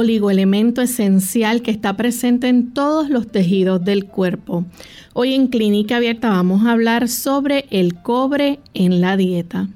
Oligoelemento esencial que está presente en todos los tejidos del cuerpo. Hoy en Clínica Abierta vamos a hablar sobre el cobre en la dieta.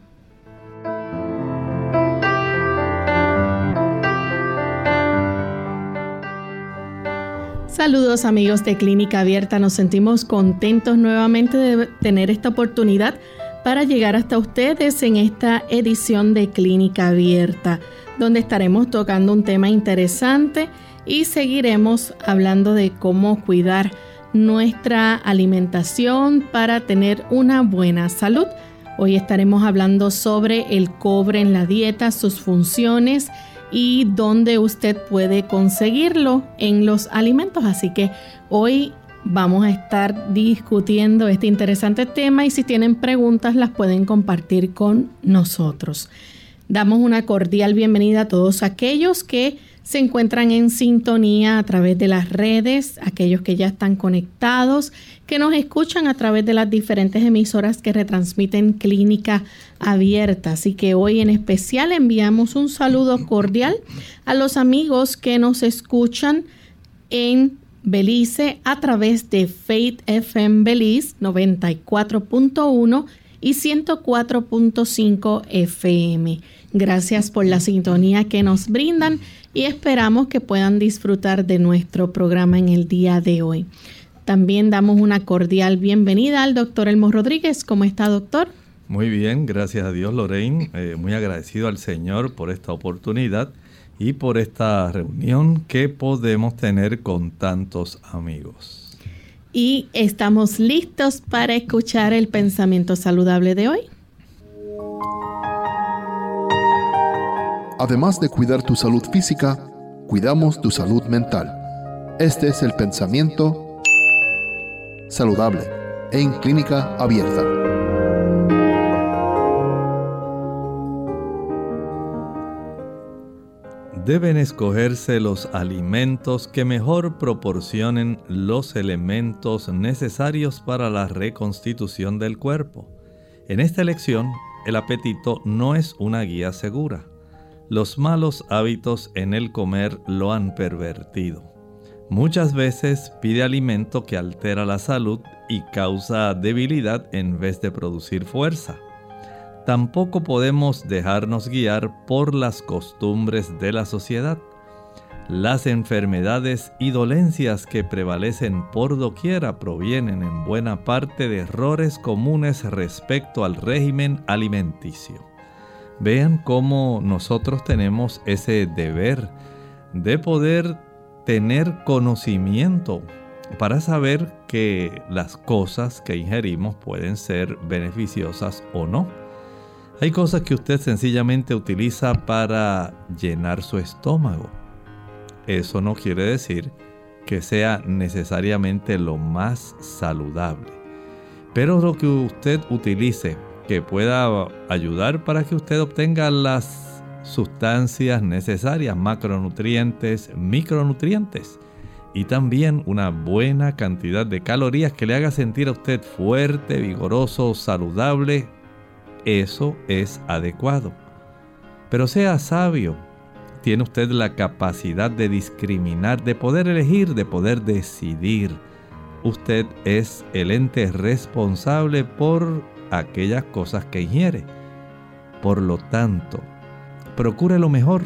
Saludos amigos de Clínica Abierta, nos sentimos contentos nuevamente de tener esta oportunidad para llegar hasta ustedes en esta edición de Clínica Abierta donde estaremos tocando un tema interesante y seguiremos hablando de cómo cuidar nuestra alimentación para tener una buena salud. Hoy estaremos hablando sobre el cobre en la dieta, sus funciones y dónde usted puede conseguirlo en los alimentos. Así que hoy vamos a estar discutiendo este interesante tema y si tienen preguntas las pueden compartir con nosotros. Damos una cordial bienvenida a todos aquellos que se encuentran en sintonía a través de las redes, aquellos que ya están conectados, que nos escuchan a través de las diferentes emisoras que retransmiten Clínica Abierta. Así que hoy en especial enviamos un saludo cordial a los amigos que nos escuchan en Belice a través de Faith FM Belice 94.1 y 104.5 FM. Gracias por la sintonía que nos brindan y esperamos que puedan disfrutar de nuestro programa en el día de hoy. También damos una cordial bienvenida al doctor Elmo Rodríguez. ¿Cómo está, doctor? Muy bien, gracias a Dios, Lorraine. Eh, muy agradecido al Señor por esta oportunidad y por esta reunión que podemos tener con tantos amigos y estamos listos para escuchar el pensamiento saludable de hoy. Además de cuidar tu salud física, cuidamos tu salud mental. Este es el pensamiento saludable en clínica abierta. Deben escogerse los alimentos que mejor proporcionen los elementos necesarios para la reconstitución del cuerpo. En esta elección, el apetito no es una guía segura. Los malos hábitos en el comer lo han pervertido. Muchas veces pide alimento que altera la salud y causa debilidad en vez de producir fuerza tampoco podemos dejarnos guiar por las costumbres de la sociedad. Las enfermedades y dolencias que prevalecen por doquiera provienen en buena parte de errores comunes respecto al régimen alimenticio. Vean cómo nosotros tenemos ese deber de poder tener conocimiento para saber que las cosas que ingerimos pueden ser beneficiosas o no. Hay cosas que usted sencillamente utiliza para llenar su estómago. Eso no quiere decir que sea necesariamente lo más saludable. Pero lo que usted utilice que pueda ayudar para que usted obtenga las sustancias necesarias, macronutrientes, micronutrientes y también una buena cantidad de calorías que le haga sentir a usted fuerte, vigoroso, saludable, eso es adecuado. Pero sea sabio, tiene usted la capacidad de discriminar, de poder elegir, de poder decidir. Usted es el ente responsable por aquellas cosas que ingiere. Por lo tanto, procure lo mejor,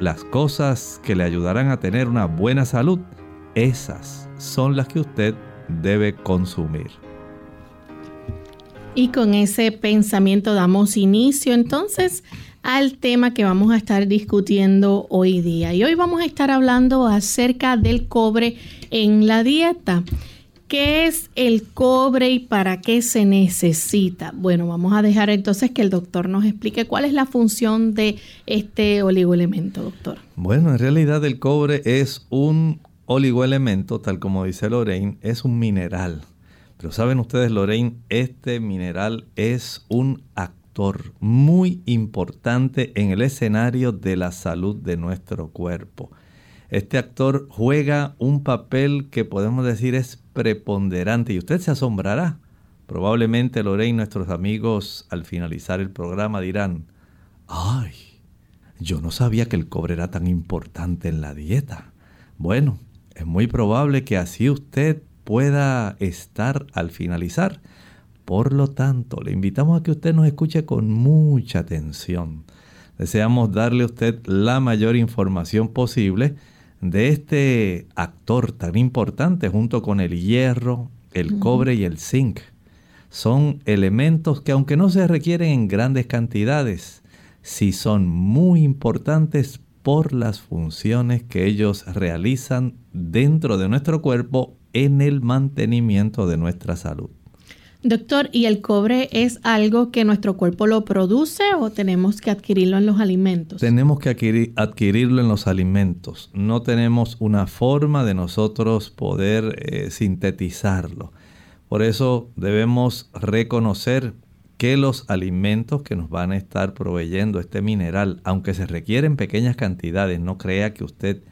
las cosas que le ayudarán a tener una buena salud. Esas son las que usted debe consumir. Y con ese pensamiento damos inicio entonces al tema que vamos a estar discutiendo hoy día. Y hoy vamos a estar hablando acerca del cobre en la dieta. ¿Qué es el cobre y para qué se necesita? Bueno, vamos a dejar entonces que el doctor nos explique cuál es la función de este oligoelemento, doctor. Bueno, en realidad el cobre es un oligoelemento, tal como dice Lorraine, es un mineral. Pero saben ustedes, Lorraine, este mineral es un actor muy importante en el escenario de la salud de nuestro cuerpo. Este actor juega un papel que podemos decir es preponderante y usted se asombrará. Probablemente Lorraine nuestros amigos al finalizar el programa dirán, ay, yo no sabía que el cobre era tan importante en la dieta. Bueno, es muy probable que así usted pueda estar al finalizar. Por lo tanto, le invitamos a que usted nos escuche con mucha atención. Deseamos darle a usted la mayor información posible de este actor tan importante junto con el hierro, el cobre y el zinc. Son elementos que aunque no se requieren en grandes cantidades, sí son muy importantes por las funciones que ellos realizan dentro de nuestro cuerpo en el mantenimiento de nuestra salud. Doctor, ¿y el cobre es algo que nuestro cuerpo lo produce o tenemos que adquirirlo en los alimentos? Tenemos que adquirirlo en los alimentos. No tenemos una forma de nosotros poder eh, sintetizarlo. Por eso debemos reconocer que los alimentos que nos van a estar proveyendo este mineral, aunque se requieren pequeñas cantidades, no crea que usted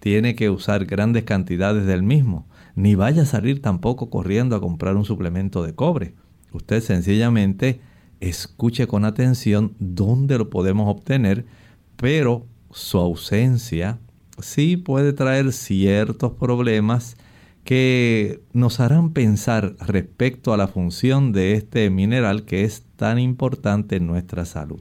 tiene que usar grandes cantidades del mismo ni vaya a salir tampoco corriendo a comprar un suplemento de cobre. Usted sencillamente escuche con atención dónde lo podemos obtener, pero su ausencia sí puede traer ciertos problemas que nos harán pensar respecto a la función de este mineral que es tan importante en nuestra salud.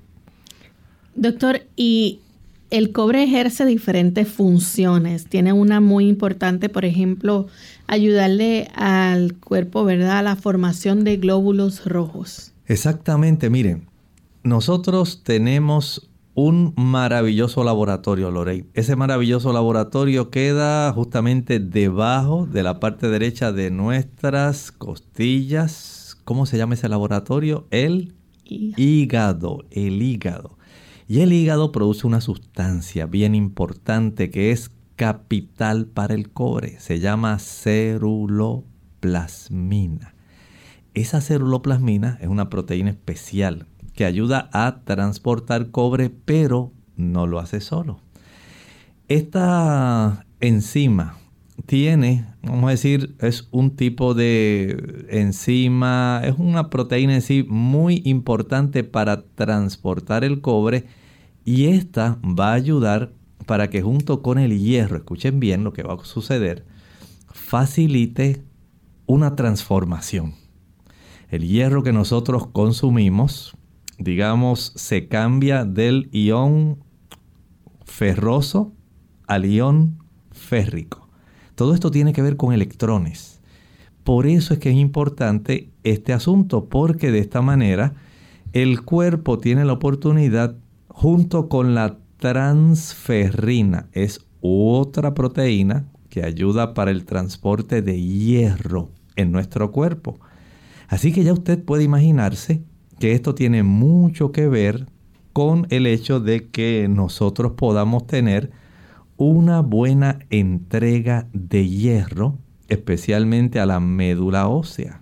Doctor, y el cobre ejerce diferentes funciones. Tiene una muy importante, por ejemplo, ayudarle al cuerpo, ¿verdad?, a la formación de glóbulos rojos. Exactamente, miren, nosotros tenemos un maravilloso laboratorio, Lorey. Ese maravilloso laboratorio queda justamente debajo de la parte derecha de nuestras costillas. ¿Cómo se llama ese laboratorio? El hígado, el hígado. Y el hígado produce una sustancia bien importante que es capital para el cobre. Se llama ceruloplasmina. Esa ceruloplasmina es una proteína especial que ayuda a transportar cobre, pero no lo hace solo. Esta enzima tiene, vamos a decir, es un tipo de enzima, es una proteína en sí muy importante para transportar el cobre y esta va a ayudar para que junto con el hierro, escuchen bien lo que va a suceder, facilite una transformación. El hierro que nosotros consumimos, digamos, se cambia del ión ferroso al ión férrico. Todo esto tiene que ver con electrones. Por eso es que es importante este asunto, porque de esta manera el cuerpo tiene la oportunidad junto con la transferrina. Es otra proteína que ayuda para el transporte de hierro en nuestro cuerpo. Así que ya usted puede imaginarse que esto tiene mucho que ver con el hecho de que nosotros podamos tener una buena entrega de hierro, especialmente a la médula ósea.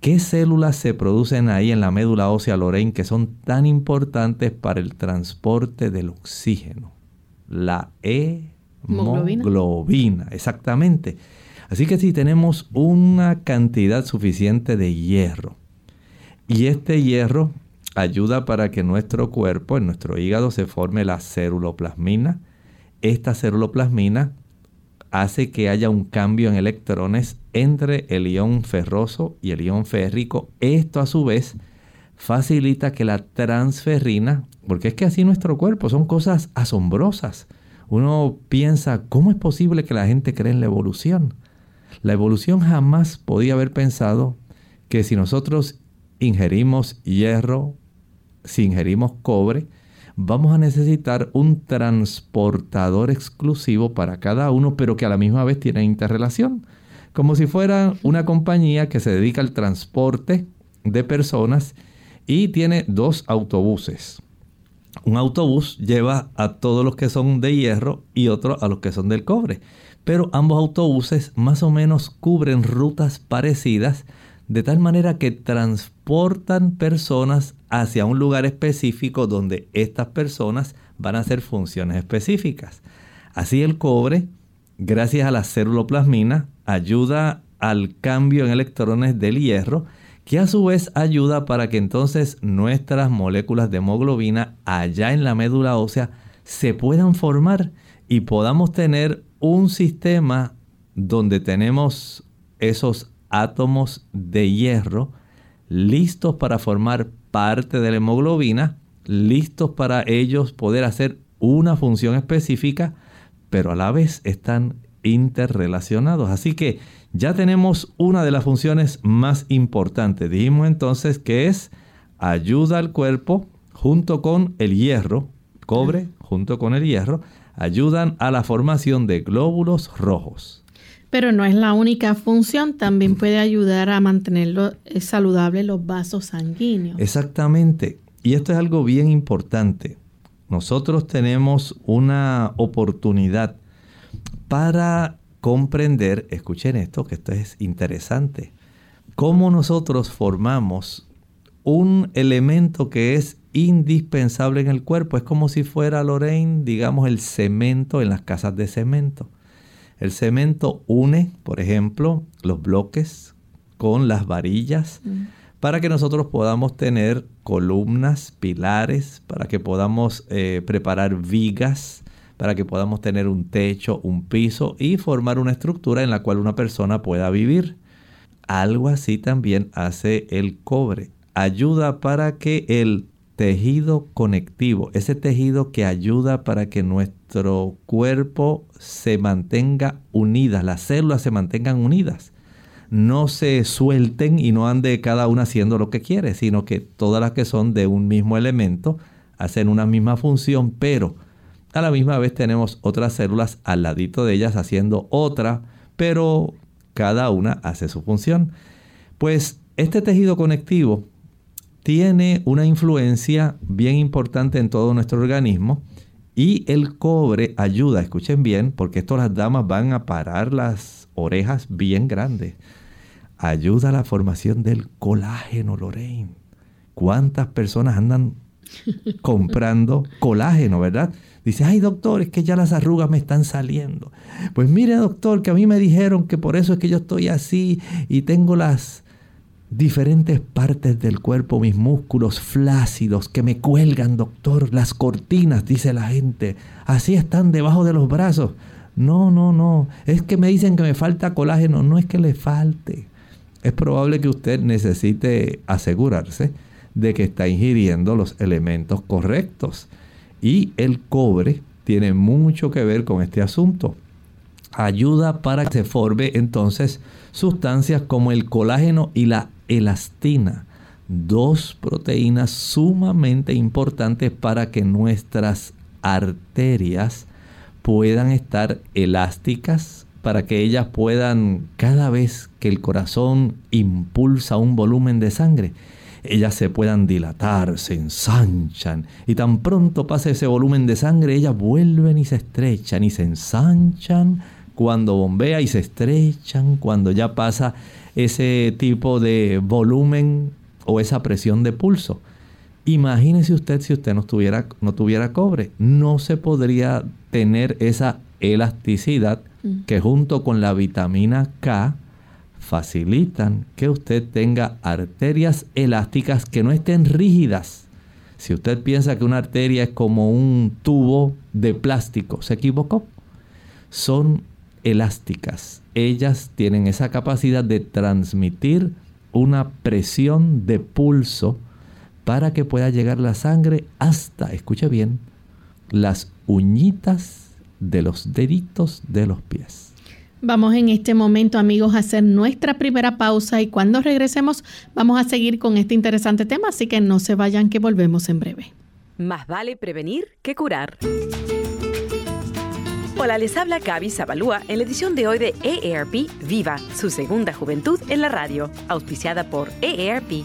¿Qué células se producen ahí en la médula ósea Lorraine que son tan importantes para el transporte del oxígeno? La hemoglobina, exactamente. Así que si tenemos una cantidad suficiente de hierro y este hierro ayuda para que nuestro cuerpo, en nuestro hígado, se forme la ceruloplasmina. Esta ceruloplasmina hace que haya un cambio en electrones entre el ión ferroso y el ión férrico. Esto a su vez facilita que la transferrina, porque es que así nuestro cuerpo son cosas asombrosas. Uno piensa, ¿cómo es posible que la gente cree en la evolución? La evolución jamás podía haber pensado que si nosotros ingerimos hierro, si ingerimos cobre, vamos a necesitar un transportador exclusivo para cada uno, pero que a la misma vez tiene interrelación. como si fuera una compañía que se dedica al transporte de personas y tiene dos autobuses. Un autobús lleva a todos los que son de hierro y otro a los que son del cobre. Pero ambos autobuses más o menos cubren rutas parecidas de tal manera que transportan personas hacia un lugar específico donde estas personas van a hacer funciones específicas. Así el cobre, gracias a la céluloplasmina, ayuda al cambio en electrones del hierro, que a su vez ayuda para que entonces nuestras moléculas de hemoglobina allá en la médula ósea se puedan formar y podamos tener un sistema donde tenemos esos átomos de hierro listos para formar parte de la hemoglobina, listos para ellos poder hacer una función específica, pero a la vez están interrelacionados. Así que ya tenemos una de las funciones más importantes. Dijimos entonces que es ayuda al cuerpo junto con el hierro, cobre junto con el hierro, ayudan a la formación de glóbulos rojos. Pero no es la única función, también puede ayudar a mantener eh, saludables los vasos sanguíneos. Exactamente. Y esto es algo bien importante. Nosotros tenemos una oportunidad para comprender, escuchen esto, que esto es interesante, cómo nosotros formamos un elemento que es indispensable en el cuerpo. Es como si fuera, Lorraine, digamos, el cemento en las casas de cemento. El cemento une, por ejemplo, los bloques con las varillas mm. para que nosotros podamos tener columnas, pilares, para que podamos eh, preparar vigas, para que podamos tener un techo, un piso y formar una estructura en la cual una persona pueda vivir. Algo así también hace el cobre. Ayuda para que el tejido conectivo, ese tejido que ayuda para que nuestro cuerpo se mantenga unidas, las células se mantengan unidas, no se suelten y no ande cada una haciendo lo que quiere, sino que todas las que son de un mismo elemento hacen una misma función, pero a la misma vez tenemos otras células al ladito de ellas haciendo otra, pero cada una hace su función. Pues este tejido conectivo tiene una influencia bien importante en todo nuestro organismo y el cobre ayuda, escuchen bien, porque esto las damas van a parar las orejas bien grandes. Ayuda a la formación del colágeno, Lorraine. ¿Cuántas personas andan comprando colágeno, verdad? Dice, ay doctor, es que ya las arrugas me están saliendo. Pues mire doctor, que a mí me dijeron que por eso es que yo estoy así y tengo las diferentes partes del cuerpo, mis músculos flácidos que me cuelgan, doctor, las cortinas, dice la gente, así están debajo de los brazos. No, no, no, es que me dicen que me falta colágeno, no es que le falte. Es probable que usted necesite asegurarse de que está ingiriendo los elementos correctos. Y el cobre tiene mucho que ver con este asunto. Ayuda para que se forme entonces sustancias como el colágeno y la elastina, dos proteínas sumamente importantes para que nuestras arterias puedan estar elásticas, para que ellas puedan, cada vez que el corazón impulsa un volumen de sangre, ellas se puedan dilatar, se ensanchan, y tan pronto pasa ese volumen de sangre, ellas vuelven y se estrechan y se ensanchan cuando bombea y se estrechan, cuando ya pasa ese tipo de volumen o esa presión de pulso. Imagínese usted si usted no tuviera, no tuviera cobre. No se podría tener esa elasticidad mm. que junto con la vitamina K facilitan que usted tenga arterias elásticas que no estén rígidas. Si usted piensa que una arteria es como un tubo de plástico, se equivocó. Son elásticas. Ellas tienen esa capacidad de transmitir una presión de pulso para que pueda llegar la sangre hasta, escuche bien, las uñitas de los deditos de los pies. Vamos en este momento, amigos, a hacer nuestra primera pausa y cuando regresemos vamos a seguir con este interesante tema, así que no se vayan que volvemos en breve. Más vale prevenir que curar. Hola, les habla Gaby Zabalúa en la edición de hoy de EARP Viva, su segunda juventud en la radio, auspiciada por EARP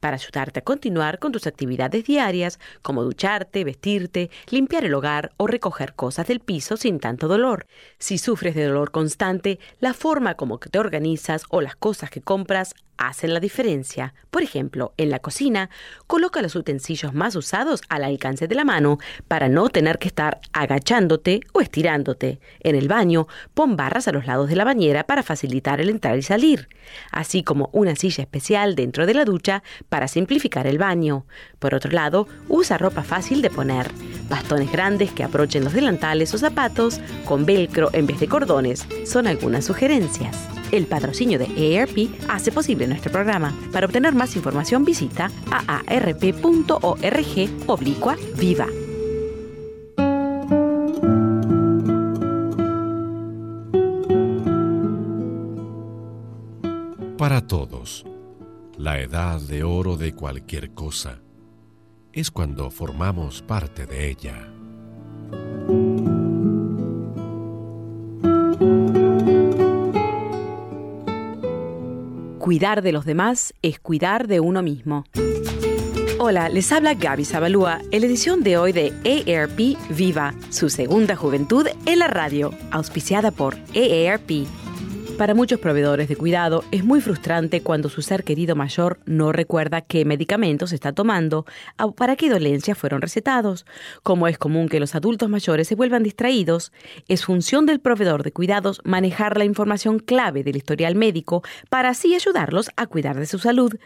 para ayudarte a continuar con tus actividades diarias como ducharte, vestirte, limpiar el hogar o recoger cosas del piso sin tanto dolor. Si sufres de dolor constante, la forma como te organizas o las cosas que compras hacen la diferencia. Por ejemplo, en la cocina, coloca los utensilios más usados al alcance de la mano para no tener que estar agachándote o estirándote. En el baño, pon barras a los lados de la bañera para facilitar el entrar y salir, así como una silla especial dentro de la ducha para simplificar el baño. Por otro lado, usa ropa fácil de poner, bastones grandes que aprochen los delantales o zapatos con velcro en vez de cordones. Son algunas sugerencias. El patrocinio de EARP hace posible nuestro programa. Para obtener más información visita aarp.org oblicua viva. Para todos, la edad de oro de cualquier cosa es cuando formamos parte de ella. Cuidar de los demás es cuidar de uno mismo. Hola, les habla Gaby Zabalúa en la edición de hoy de EARP Viva, su segunda juventud en la radio, auspiciada por EARP. Para muchos proveedores de cuidado es muy frustrante cuando su ser querido mayor no recuerda qué medicamentos está tomando o para qué dolencias fueron recetados. Como es común que los adultos mayores se vuelvan distraídos, es función del proveedor de cuidados manejar la información clave del historial médico para así ayudarlos a cuidar de su salud.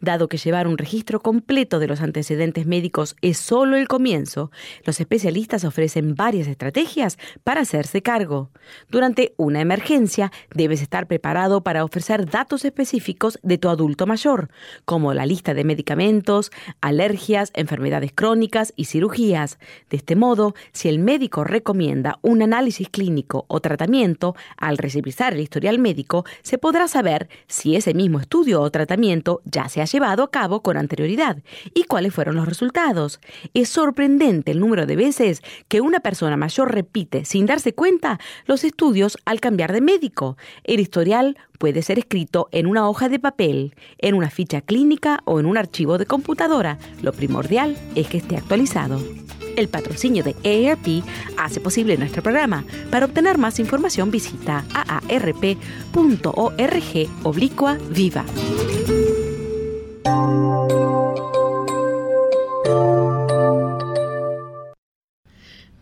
Dado que llevar un registro completo de los antecedentes médicos es solo el comienzo, los especialistas ofrecen varias estrategias para hacerse cargo. Durante una emergencia, debes estar preparado para ofrecer datos específicos de tu adulto mayor, como la lista de medicamentos, alergias, enfermedades crónicas y cirugías. De este modo, si el médico recomienda un análisis clínico o tratamiento, al revisar el historial médico, se podrá saber si ese mismo estudio o tratamiento ya se ha llevado a cabo con anterioridad y cuáles fueron los resultados. Es sorprendente el número de veces que una persona mayor repite sin darse cuenta los estudios al cambiar de médico. El historial puede ser escrito en una hoja de papel, en una ficha clínica o en un archivo de computadora. Lo primordial es que esté actualizado. El patrocinio de AARP hace posible nuestro programa. Para obtener más información visita aarp.org oblicua viva.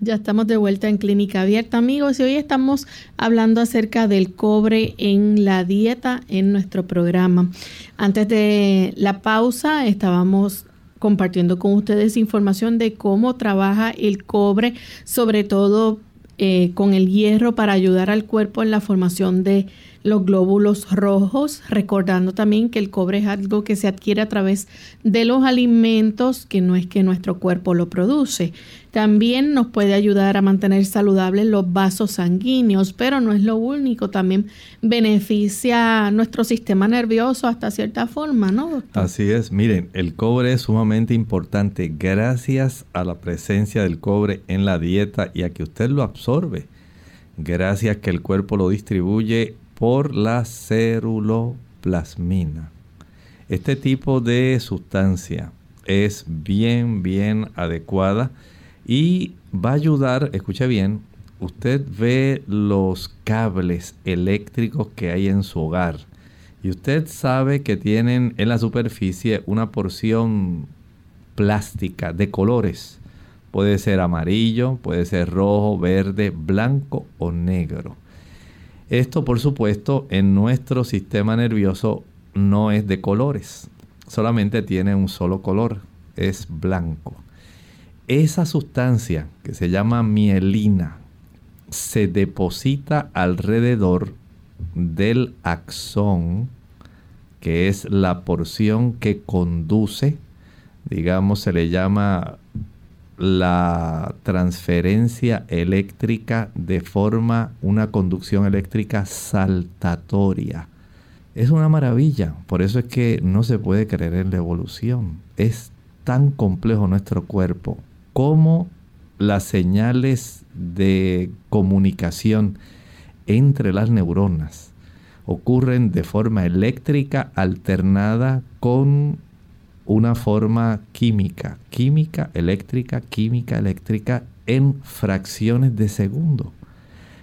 Ya estamos de vuelta en Clínica Abierta, amigos, y hoy estamos hablando acerca del cobre en la dieta en nuestro programa. Antes de la pausa estábamos compartiendo con ustedes información de cómo trabaja el cobre, sobre todo eh, con el hierro para ayudar al cuerpo en la formación de los glóbulos rojos, recordando también que el cobre es algo que se adquiere a través de los alimentos, que no es que nuestro cuerpo lo produce. También nos puede ayudar a mantener saludables los vasos sanguíneos, pero no es lo único, también beneficia nuestro sistema nervioso hasta cierta forma, ¿no, doctor? Así es, miren, el cobre es sumamente importante gracias a la presencia del cobre en la dieta y a que usted lo absorbe, gracias que el cuerpo lo distribuye por la ceruloplasmina. Este tipo de sustancia es bien, bien adecuada y va a ayudar, escuche bien, usted ve los cables eléctricos que hay en su hogar y usted sabe que tienen en la superficie una porción plástica de colores. Puede ser amarillo, puede ser rojo, verde, blanco o negro. Esto, por supuesto, en nuestro sistema nervioso no es de colores, solamente tiene un solo color, es blanco. Esa sustancia que se llama mielina se deposita alrededor del axón, que es la porción que conduce, digamos, se le llama la transferencia eléctrica de forma, una conducción eléctrica saltatoria. Es una maravilla, por eso es que no se puede creer en la evolución. Es tan complejo nuestro cuerpo como las señales de comunicación entre las neuronas ocurren de forma eléctrica alternada con una forma química, química eléctrica, química eléctrica en fracciones de segundo.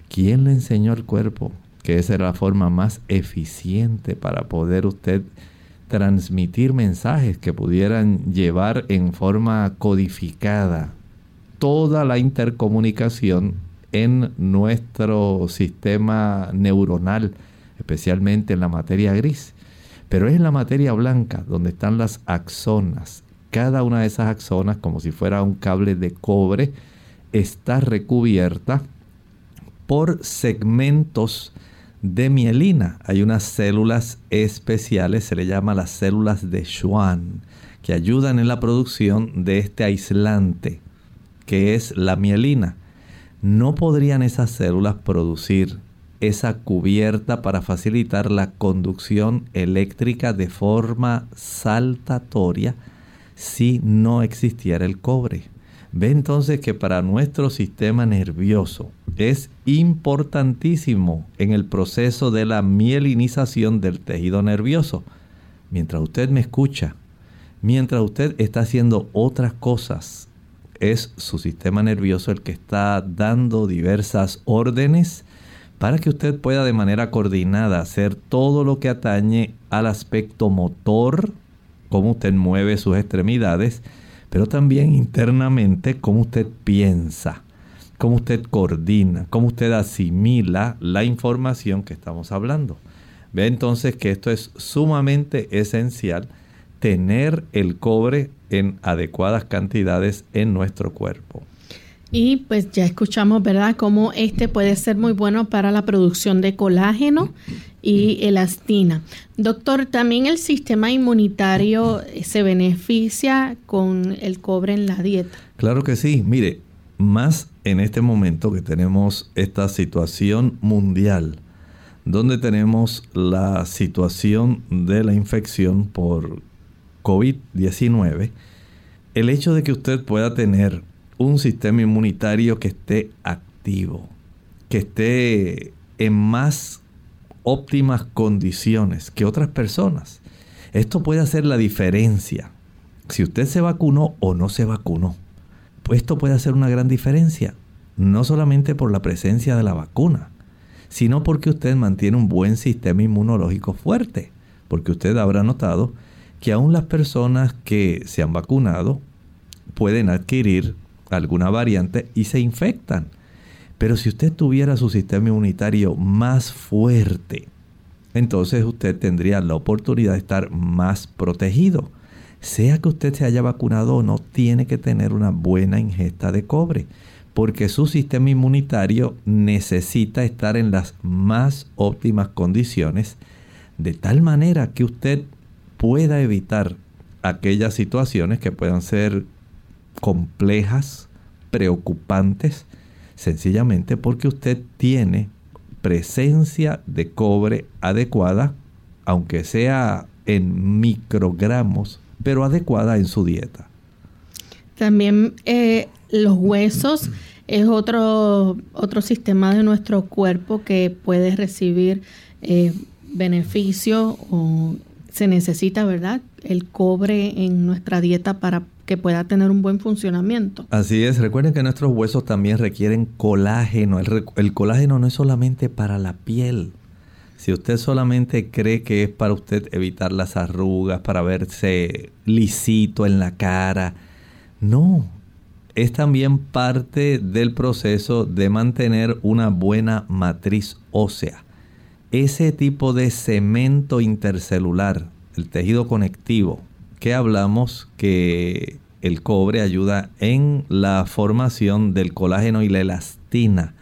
¿Quién le enseñó al cuerpo que esa era la forma más eficiente para poder usted transmitir mensajes que pudieran llevar en forma codificada toda la intercomunicación en nuestro sistema neuronal, especialmente en la materia gris. Pero es en la materia blanca donde están las axonas. Cada una de esas axonas, como si fuera un cable de cobre, está recubierta por segmentos de mielina. Hay unas células especiales, se le llama las células de Schwann, que ayudan en la producción de este aislante, que es la mielina no podrían esas células producir esa cubierta para facilitar la conducción eléctrica de forma saltatoria si no existiera el cobre. Ve entonces que para nuestro sistema nervioso es importantísimo en el proceso de la mielinización del tejido nervioso. Mientras usted me escucha, mientras usted está haciendo otras cosas es su sistema nervioso el que está dando diversas órdenes para que usted pueda de manera coordinada hacer todo lo que atañe al aspecto motor, cómo usted mueve sus extremidades, pero también internamente cómo usted piensa, cómo usted coordina, cómo usted asimila la información que estamos hablando. Ve entonces que esto es sumamente esencial, tener el cobre en adecuadas cantidades en nuestro cuerpo. Y pues ya escuchamos, ¿verdad?, cómo este puede ser muy bueno para la producción de colágeno y elastina. Doctor, ¿también el sistema inmunitario se beneficia con el cobre en la dieta? Claro que sí. Mire, más en este momento que tenemos esta situación mundial, donde tenemos la situación de la infección por COVID-19, el hecho de que usted pueda tener un sistema inmunitario que esté activo, que esté en más óptimas condiciones que otras personas, esto puede hacer la diferencia. Si usted se vacunó o no se vacunó, pues esto puede hacer una gran diferencia, no solamente por la presencia de la vacuna, sino porque usted mantiene un buen sistema inmunológico fuerte, porque usted habrá notado que aún las personas que se han vacunado pueden adquirir alguna variante y se infectan. Pero si usted tuviera su sistema inmunitario más fuerte, entonces usted tendría la oportunidad de estar más protegido. Sea que usted se haya vacunado o no, tiene que tener una buena ingesta de cobre, porque su sistema inmunitario necesita estar en las más óptimas condiciones, de tal manera que usted pueda evitar aquellas situaciones que puedan ser complejas, preocupantes, sencillamente porque usted tiene presencia de cobre adecuada, aunque sea en microgramos, pero adecuada en su dieta. También eh, los huesos es otro, otro sistema de nuestro cuerpo que puede recibir eh, beneficio o se necesita, ¿verdad? El cobre en nuestra dieta para que pueda tener un buen funcionamiento. Así es, recuerden que nuestros huesos también requieren colágeno. El, colágeno no es solamente para la piel. Si usted solamente cree que es para usted evitar las arrugas, para verse lisito en la cara, no. Es también parte del proceso de mantener una buena matriz ósea ese tipo de cemento intercelular, el tejido conectivo, que hablamos que el cobre ayuda en la formación del colágeno y la elastina.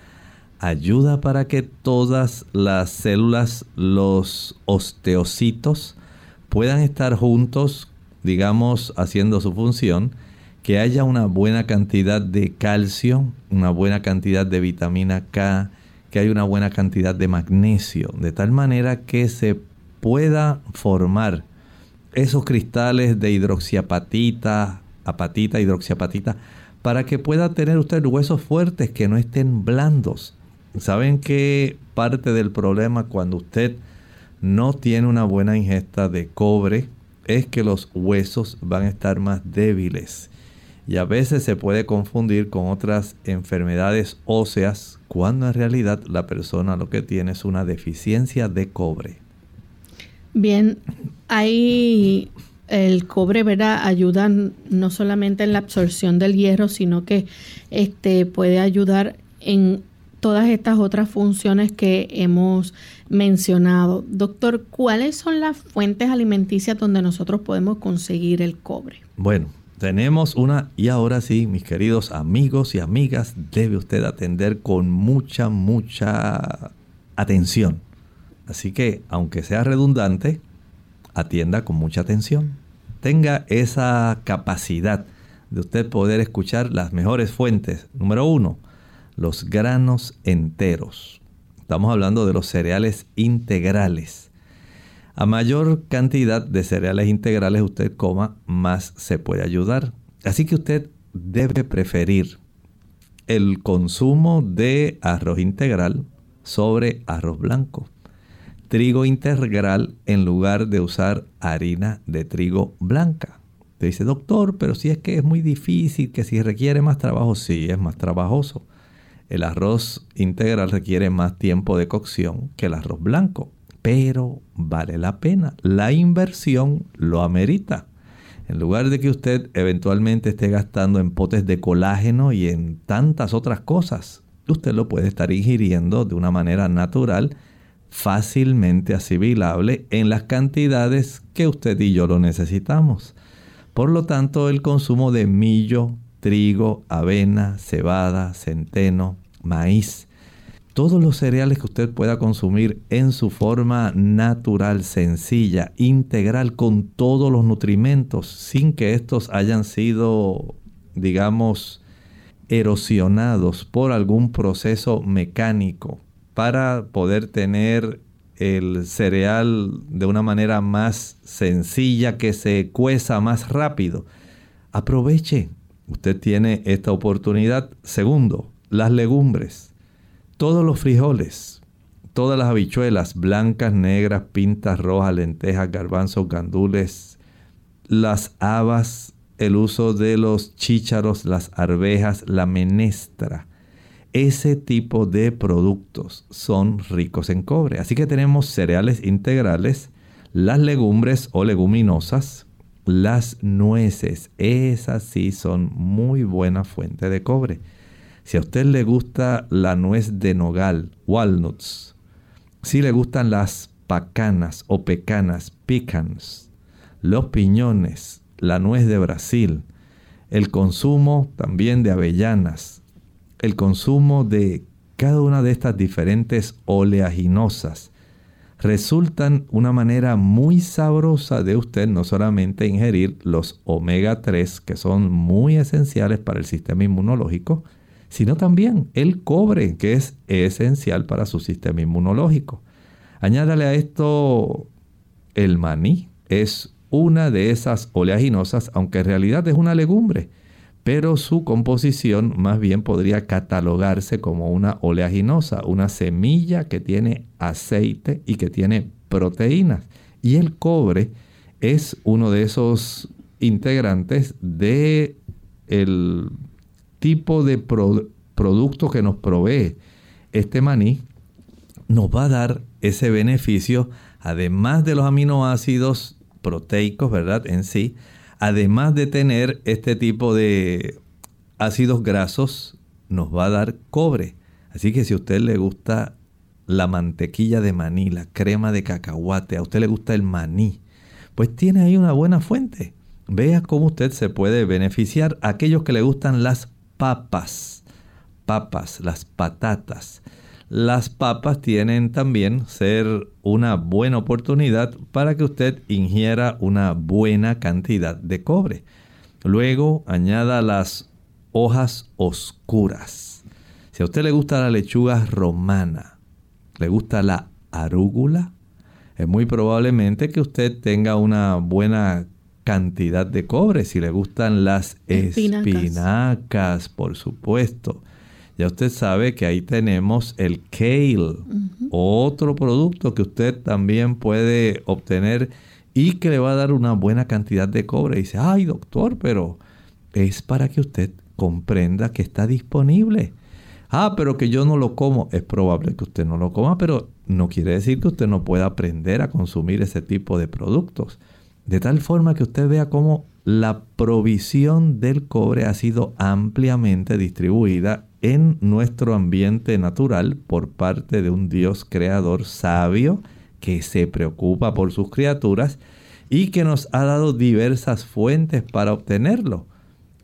ayuda para que todas las células, los osteocitos, puedan estar juntos, digamos, haciendo su función, que haya una buena cantidad de calcio, una buena cantidad de vitamina K, que haya una buena cantidad de magnesio, de tal manera que se pueda formar esos cristales de hidroxiapatita, apatita, hidroxiapatita, para que pueda tener usted huesos fuertes que no estén blandos. ¿Saben que parte del problema cuando usted no tiene una buena ingesta de cobre es que los huesos van a estar más débiles? Y a veces se puede confundir con otras enfermedades óseas cuando en realidad la persona lo que tiene es una deficiencia de cobre. Bien, hay el cobre, ¿verdad? Ayuda no solamente en la absorción del hierro, sino que este puede ayudar en todas estas otras funciones que hemos mencionado. Doctor, ¿cuáles son las fuentes alimenticias donde nosotros podemos conseguir el cobre? Bueno, tenemos una y ahora sí, mis queridos amigos y amigas, debe usted atender con mucha, mucha atención. Así que, aunque sea redundante, atienda con mucha atención. Tenga esa capacidad de usted poder escuchar las mejores fuentes. Número uno, los granos enteros. Estamos hablando de los cereales integrales. A mayor cantidad de cereales integrales usted coma, más se puede ayudar. Así que usted debe preferir el consumo de arroz integral sobre arroz blanco trigo integral en lugar de usar harina de trigo blanca. Te dice, doctor, pero si es que es muy difícil, que si requiere más trabajo, sí, es más trabajoso. El arroz integral requiere más tiempo de cocción que el arroz blanco, pero vale la pena. La inversión lo amerita. En lugar de que usted eventualmente esté gastando en potes de colágeno y en tantas otras cosas, usted lo puede estar ingiriendo de una manera natural fácilmente asimilable en las cantidades que usted y yo lo necesitamos. Por lo tanto, el consumo de millo, trigo, avena, cebada, centeno, maíz, todos los cereales que usted pueda consumir en su forma natural, sencilla, integral, con todos los nutrimentos, sin que estos hayan sido, digamos, erosionados por algún proceso mecánico para poder tener el cereal de una manera más sencilla, que se cueza más rápido. Aproveche, usted tiene esta oportunidad. Segundo, las legumbres, todos los frijoles, todas las habichuelas blancas, negras, pintas, rojas, lentejas, garbanzos, gandules, las habas, el uso de los chícharos, las arvejas, la menestra ese tipo de productos son ricos en cobre. Así que tenemos cereales integrales, las legumbres o leguminosas, las nueces. Esas sí son muy buena fuente de cobre. Si a usted le gusta la nuez de nogal, walnuts, si le gustan las pacanas o pecanas, pecans, los piñones, la nuez de Brasil, el consumo también de avellanas, el consumo de cada una de estas diferentes oleaginosas. Resultan una manera muy sabrosa de usted no solamente ingerir los omega 3 que son muy esenciales para el sistema inmunológico, sino también el cobre que es esencial para su sistema inmunológico. Añádale a esto el maní, es una de esas oleaginosas, aunque en realidad es una legumbre pero su composición más bien podría catalogarse como una oleaginosa, una semilla que tiene aceite y que tiene proteínas. Y el cobre es uno de esos integrantes de tipo de producto que nos provee este maní nos va a dar ese beneficio además de los aminoácidos proteicos, ¿verdad? En sí, además de tener este tipo de ácidos grasos, nos va a dar cobre. Así que si a usted le gusta la mantequilla de maní, la crema de cacahuate, a usted le gusta el maní, pues tiene ahí una buena fuente. Vea cómo usted se puede beneficiar a aquellos que le gustan las papas, papas, las patatas. Las papas tienen también ser una buena oportunidad para que usted ingiera una buena cantidad de cobre. Luego añada las hojas oscuras. Si a usted le gusta la lechuga romana, le gusta la arúgula, es muy probablemente que usted tenga una buena cantidad de cobre. Si le gustan las espinacas por supuesto ya usted sabe que ahí tenemos el kale, otro producto que usted también puede obtener y que le va a dar una buena cantidad de cobre. Y dice, ay doctor, pero es para que usted comprenda que está disponible. Ah, pero que yo no lo como. Es probable que usted no lo coma, pero no quiere decir que usted no pueda aprender a consumir ese tipo de productos. De tal forma que usted vea cómo la provisión del cobre ha sido ampliamente distribuida en nuestro ambiente natural por parte de un Dios creador sabio que se preocupa por sus criaturas y que nos ha dado diversas fuentes para obtenerlo.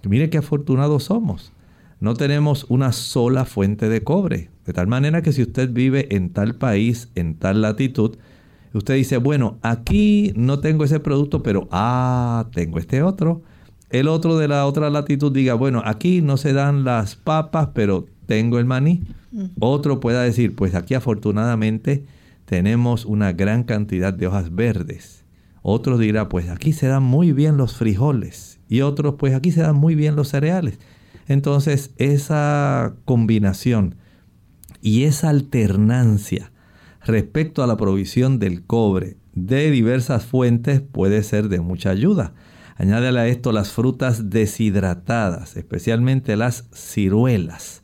Mire qué afortunados somos. No tenemos una sola fuente de cobre. De tal manera que si usted vive en tal país, en tal latitud, usted dice, bueno, aquí no tengo ese producto, pero ah, tengo este otro el otro de la otra latitud diga, bueno, aquí no se dan las papas, pero tengo el maní. Otro pueda decir, pues aquí afortunadamente tenemos una gran cantidad de hojas verdes. Otro dirá, pues aquí se dan muy bien los frijoles. Y otros, pues aquí se dan muy bien los cereales. Entonces, esa combinación y esa alternancia respecto a la provisión del cobre de diversas fuentes puede ser de mucha ayuda. Añádele a esto las frutas deshidratadas, especialmente las ciruelas.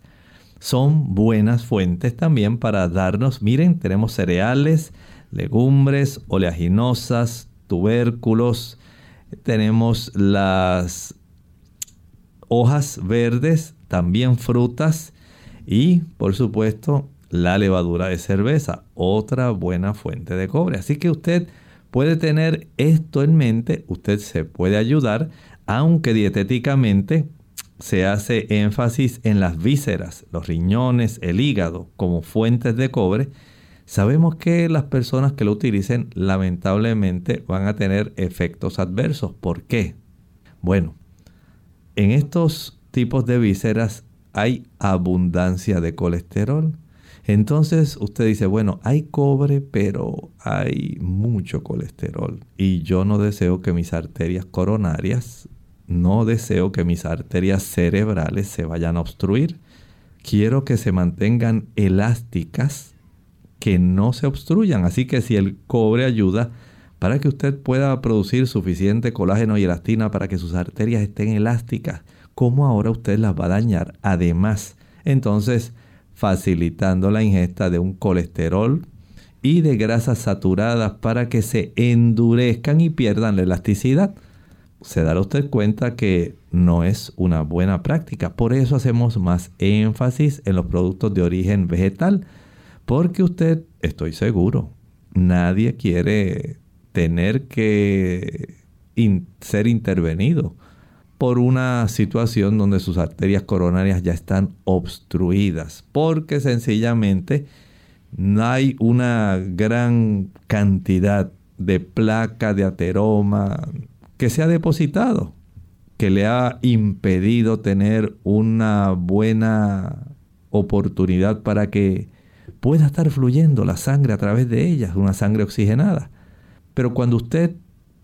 Son buenas fuentes también para darnos, miren, tenemos cereales, legumbres, oleaginosas, tubérculos, tenemos las hojas verdes, también frutas y, por supuesto, la levadura de cerveza, otra buena fuente de cobre. Así que usted puede tener esto en mente, usted se puede ayudar, aunque dietéticamente se hace énfasis en las vísceras, los riñones, el hígado como fuentes de cobre, sabemos que las personas que lo utilicen lamentablemente van a tener efectos adversos. ¿Por qué? Bueno, en estos tipos de vísceras hay abundancia de colesterol. Entonces usted dice, bueno, hay cobre, pero hay mucho colesterol. Y yo no deseo que mis arterias coronarias, no deseo que mis arterias cerebrales se vayan a obstruir. Quiero que se mantengan elásticas, que no se obstruyan. Así que si el cobre ayuda para que usted pueda producir suficiente colágeno y elastina para que sus arterias estén elásticas, ¿cómo ahora usted las va a dañar? Además, entonces, facilitando la ingesta de un colesterol y de grasas saturadas para que se endurezcan y pierdan la elasticidad. Se dará usted cuenta que no es una buena práctica. Por eso hacemos más énfasis en los productos de origen vegetal. Porque usted, estoy seguro, nadie quiere tener que ser intervenido por una situación donde sus arterias coronarias ya están obstruidas, porque sencillamente no hay una gran cantidad de placa de ateroma que se ha depositado, que le ha impedido tener una buena oportunidad para que pueda estar fluyendo la sangre a través de ellas, una sangre oxigenada. Pero cuando usted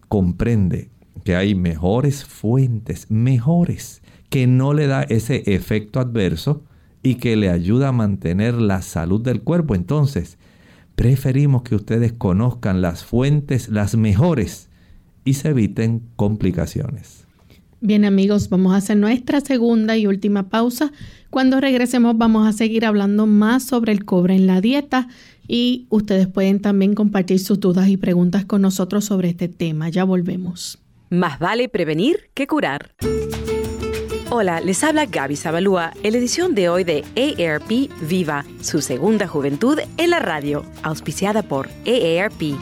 comprende que hay mejores fuentes, mejores, que no le da ese efecto adverso y que le ayuda a mantener la salud del cuerpo. Entonces, preferimos que ustedes conozcan las fuentes, las mejores, y se eviten complicaciones. Bien amigos, vamos a hacer nuestra segunda y última pausa. Cuando regresemos vamos a seguir hablando más sobre el cobre en la dieta y ustedes pueden también compartir sus dudas y preguntas con nosotros sobre este tema. Ya volvemos. Más vale prevenir que curar. Hola, les habla Gaby Zabalúa en la edición de hoy de AARP Viva, su segunda juventud en la radio, auspiciada por AARP.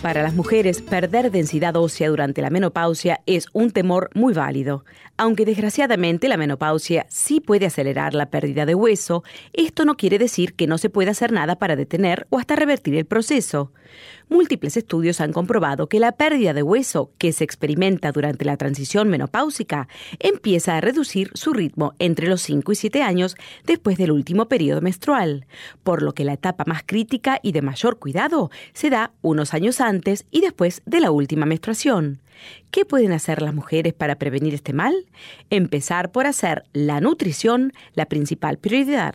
Para las mujeres, perder densidad ósea durante la menopausia es un temor muy válido. Aunque desgraciadamente la menopausia sí puede acelerar la pérdida de hueso, esto no quiere decir que no se pueda hacer nada para detener o hasta revertir el proceso. Múltiples estudios han comprobado que la pérdida de hueso que se experimenta durante la transición menopáusica empieza a reducir su ritmo entre los 5 y 7 años después del último periodo menstrual, por lo que la etapa más crítica y de mayor cuidado se da unos años antes y después de la última menstruación. ¿Qué pueden hacer las mujeres para prevenir este mal? Empezar por hacer la nutrición la principal prioridad.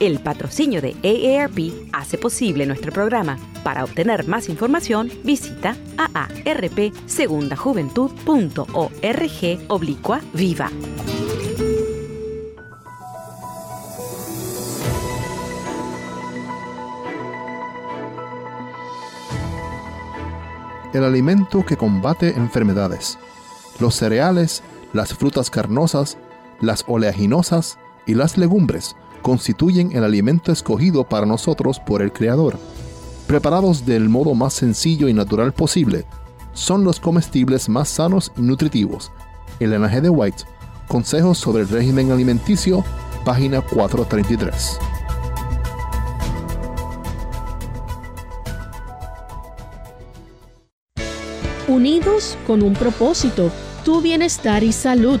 El patrocinio de AARP hace posible nuestro programa. Para obtener más información, visita aarpsegundajuventud.org oblicua viva. El alimento que combate enfermedades. Los cereales, las frutas carnosas, las oleaginosas y las legumbres constituyen el alimento escogido para nosotros por el Creador. Preparados del modo más sencillo y natural posible, son los comestibles más sanos y nutritivos. Elena G. de White, Consejos sobre el régimen alimenticio, página 433. Unidos con un propósito, tu bienestar y salud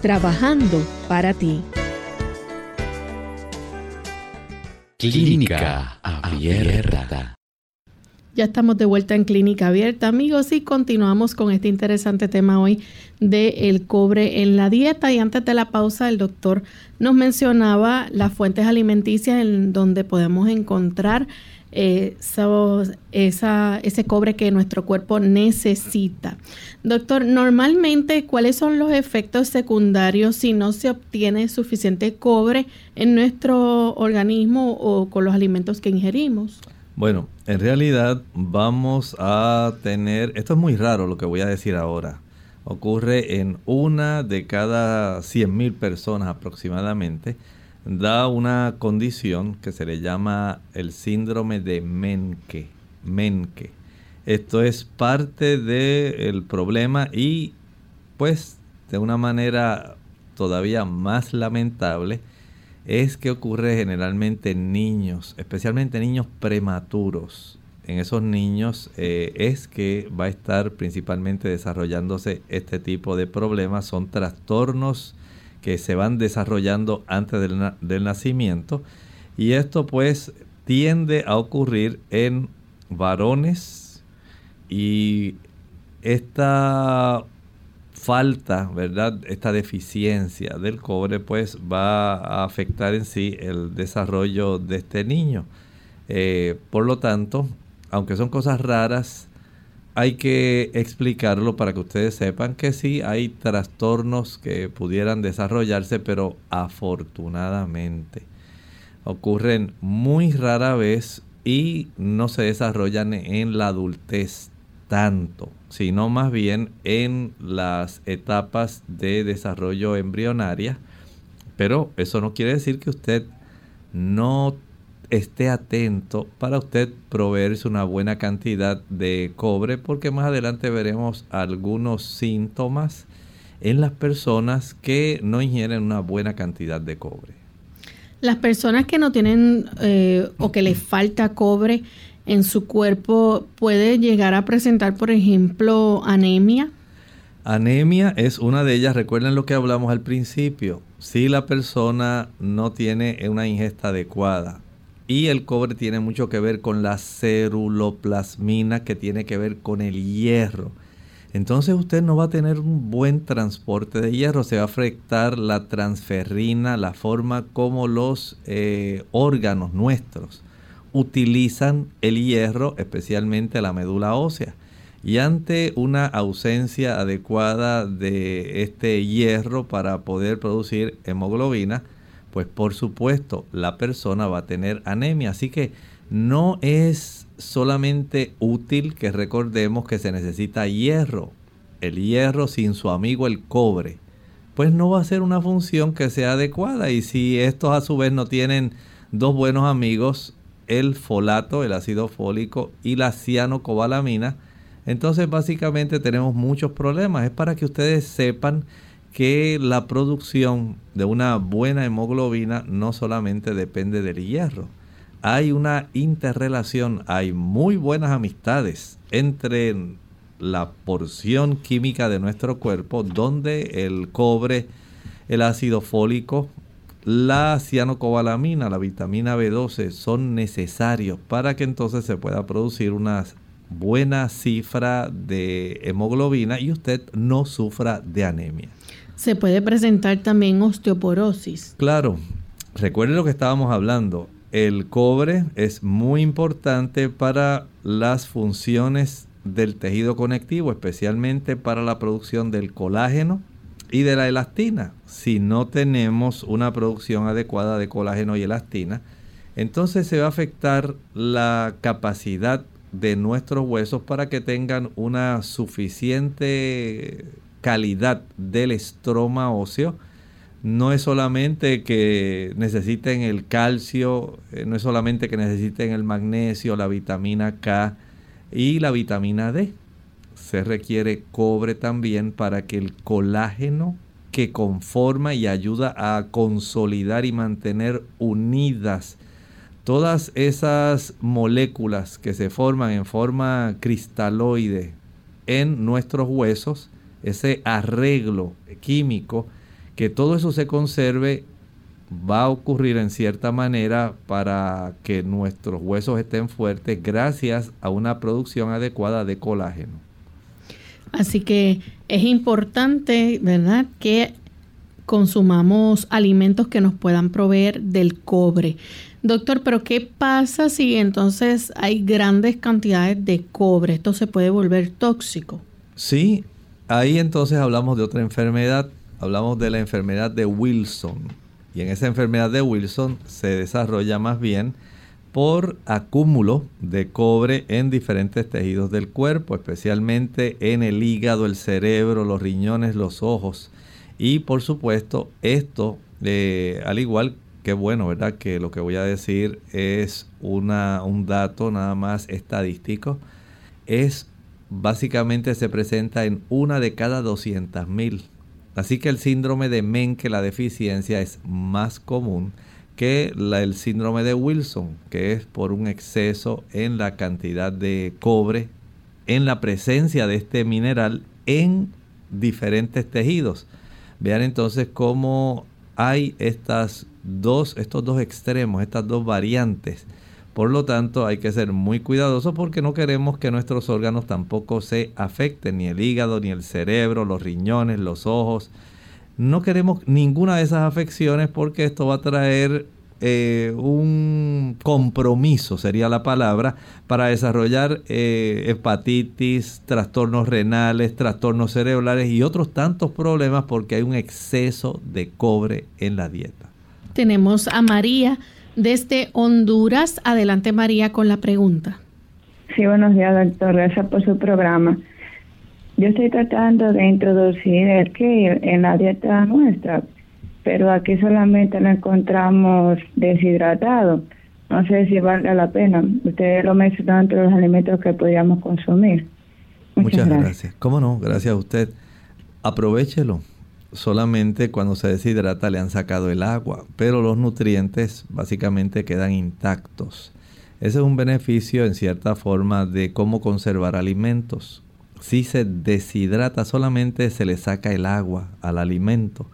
trabajando para ti. Clínica Abierta. Ya estamos de vuelta en Clínica Abierta, amigos, y continuamos con este interesante tema hoy de el cobre en la dieta. Y antes de la pausa, el doctor nos mencionaba las fuentes alimenticias en donde podemos encontrar eh, esa, ese cobre que nuestro cuerpo necesita. Doctor, normalmente, ¿cuáles son los efectos secundarios si no se obtiene suficiente cobre en nuestro organismo o con los alimentos que ingerimos? Bueno, en realidad vamos a tener, esto es muy raro lo que voy a decir ahora, ocurre en una de cada 100 mil personas aproximadamente, da una condición que se le llama el síndrome de Menke. Menke. Esto es parte del problema y pues de una manera todavía más lamentable es que ocurre generalmente en niños, especialmente niños prematuros. En esos niños eh, es que va a estar principalmente desarrollándose este tipo de problemas. Son trastornos que se van desarrollando antes del, nacimiento y esto pues tiende a ocurrir en varones y esta falta, ¿verdad? Esta deficiencia del cobre pues va a afectar en sí el desarrollo de este niño. Eh, por lo tanto, aunque son cosas raras, hay que explicarlo para que ustedes sepan que sí hay trastornos que pudieran desarrollarse, pero afortunadamente ocurren muy rara vez y no se desarrollan en la adultez tanto, sino más bien en las etapas de desarrollo embrionaria. Pero eso no quiere decir que usted no esté atento para usted proveerse una buena cantidad de cobre porque más adelante veremos algunos síntomas en las personas que no ingieren una buena cantidad de cobre. Las personas que no tienen eh, o que les falta cobre en su cuerpo puede llegar a presentar, por ejemplo, anemia. Anemia es una de ellas. Recuerden lo que hablamos al principio. Si la persona no tiene una ingesta adecuada, y el cobre tiene mucho que ver con la ceruloplasmina, que tiene que ver con el hierro. Entonces usted no va a tener un buen transporte de hierro, se va a afectar la transferrina, la forma como los eh, órganos nuestros utilizan el hierro, especialmente la médula ósea. Y ante una ausencia adecuada de este hierro para poder producir hemoglobina, pues por supuesto la persona va a tener anemia. Así que no es solamente útil que recordemos que se necesita hierro. El hierro sin su amigo el cobre, pues no va a ser una función que sea adecuada. Y si estos a su vez no tienen dos buenos amigos, el folato, el ácido fólico y la cianocobalamina, entonces básicamente tenemos muchos problemas. Es para que ustedes sepan que la producción de una buena hemoglobina no solamente depende del hierro. Hay una interrelación, hay muy buenas amistades entre la porción química de nuestro cuerpo donde el cobre, el ácido fólico, la cianocobalamina, la vitamina B12 son necesarios para que entonces se pueda producir una buena cifra de hemoglobina y usted no sufra de anemia. Se puede presentar también osteoporosis. Claro, recuerde lo que estábamos hablando. El cobre es muy importante para las funciones del tejido conectivo, especialmente para la producción del colágeno y de la elastina. Si no tenemos una producción adecuada de colágeno y elastina, entonces se va a afectar la capacidad de nuestros huesos para que tengan una suficiente calidad del estroma óseo. No es solamente que necesiten el calcio, eh, no es solamente que necesiten el magnesio, la vitamina K y la vitamina D. Se requiere cobre también para que el colágeno que conforma y ayuda a consolidar y mantener unidas todas esas moléculas que se forman en forma cristaloide en nuestros huesos, ese arreglo químico, que todo eso se conserve, va a ocurrir en cierta manera para que nuestros huesos estén fuertes gracias a una producción adecuada de colágeno. Así que es importante, ¿verdad?, que consumamos alimentos que nos puedan proveer del cobre. Doctor, pero ¿qué pasa si entonces hay grandes cantidades de cobre? ¿Esto se puede volver tóxico? Sí, Ahí entonces hablamos de otra enfermedad, hablamos de la enfermedad de Wilson. Y en esa enfermedad de Wilson se desarrolla más bien por acúmulo de cobre en diferentes tejidos del cuerpo, especialmente en el hígado, el cerebro, los riñones, los ojos. Y por supuesto, esto, eh, al igual que bueno, ¿verdad? Que lo que voy a decir es una, un dato nada más estadístico, es básicamente se presenta en una de cada 200 mil. Así que el síndrome de Menke, la deficiencia, es más común que el síndrome de Wilson, que es por un exceso en la cantidad de cobre, en la presencia de este mineral en diferentes tejidos. Vean entonces cómo hay estas dos, estos dos extremos, estas dos variantes por lo tanto, hay que ser muy cuidadosos porque no queremos que nuestros órganos tampoco se afecten, ni el hígado, ni el cerebro, los riñones, los ojos. No queremos ninguna de esas afecciones porque esto va a traer eh, un compromiso, sería la palabra, para desarrollar eh, hepatitis, trastornos renales, trastornos cerebrales y otros tantos problemas porque hay un exceso de cobre en la dieta. Tenemos a María desde Honduras. Adelante María con la pregunta. Sí, buenos días doctor, gracias por su programa. Yo estoy tratando de introducir el que en la dieta nuestra, pero aquí solamente lo encontramos deshidratado. No sé si vale la pena. Ustedes lo mencionó entre los alimentos que podríamos consumir. Muchas, gracias. gracias. ¿Cómo no? Gracias a usted. Aprovechelo solamente cuando se deshidrata le han sacado el agua, pero los nutrientes básicamente quedan intactos. Ese es un beneficio en cierta forma de cómo conservar alimentos. Si se deshidrata, solamente se le saca el agua al alimento.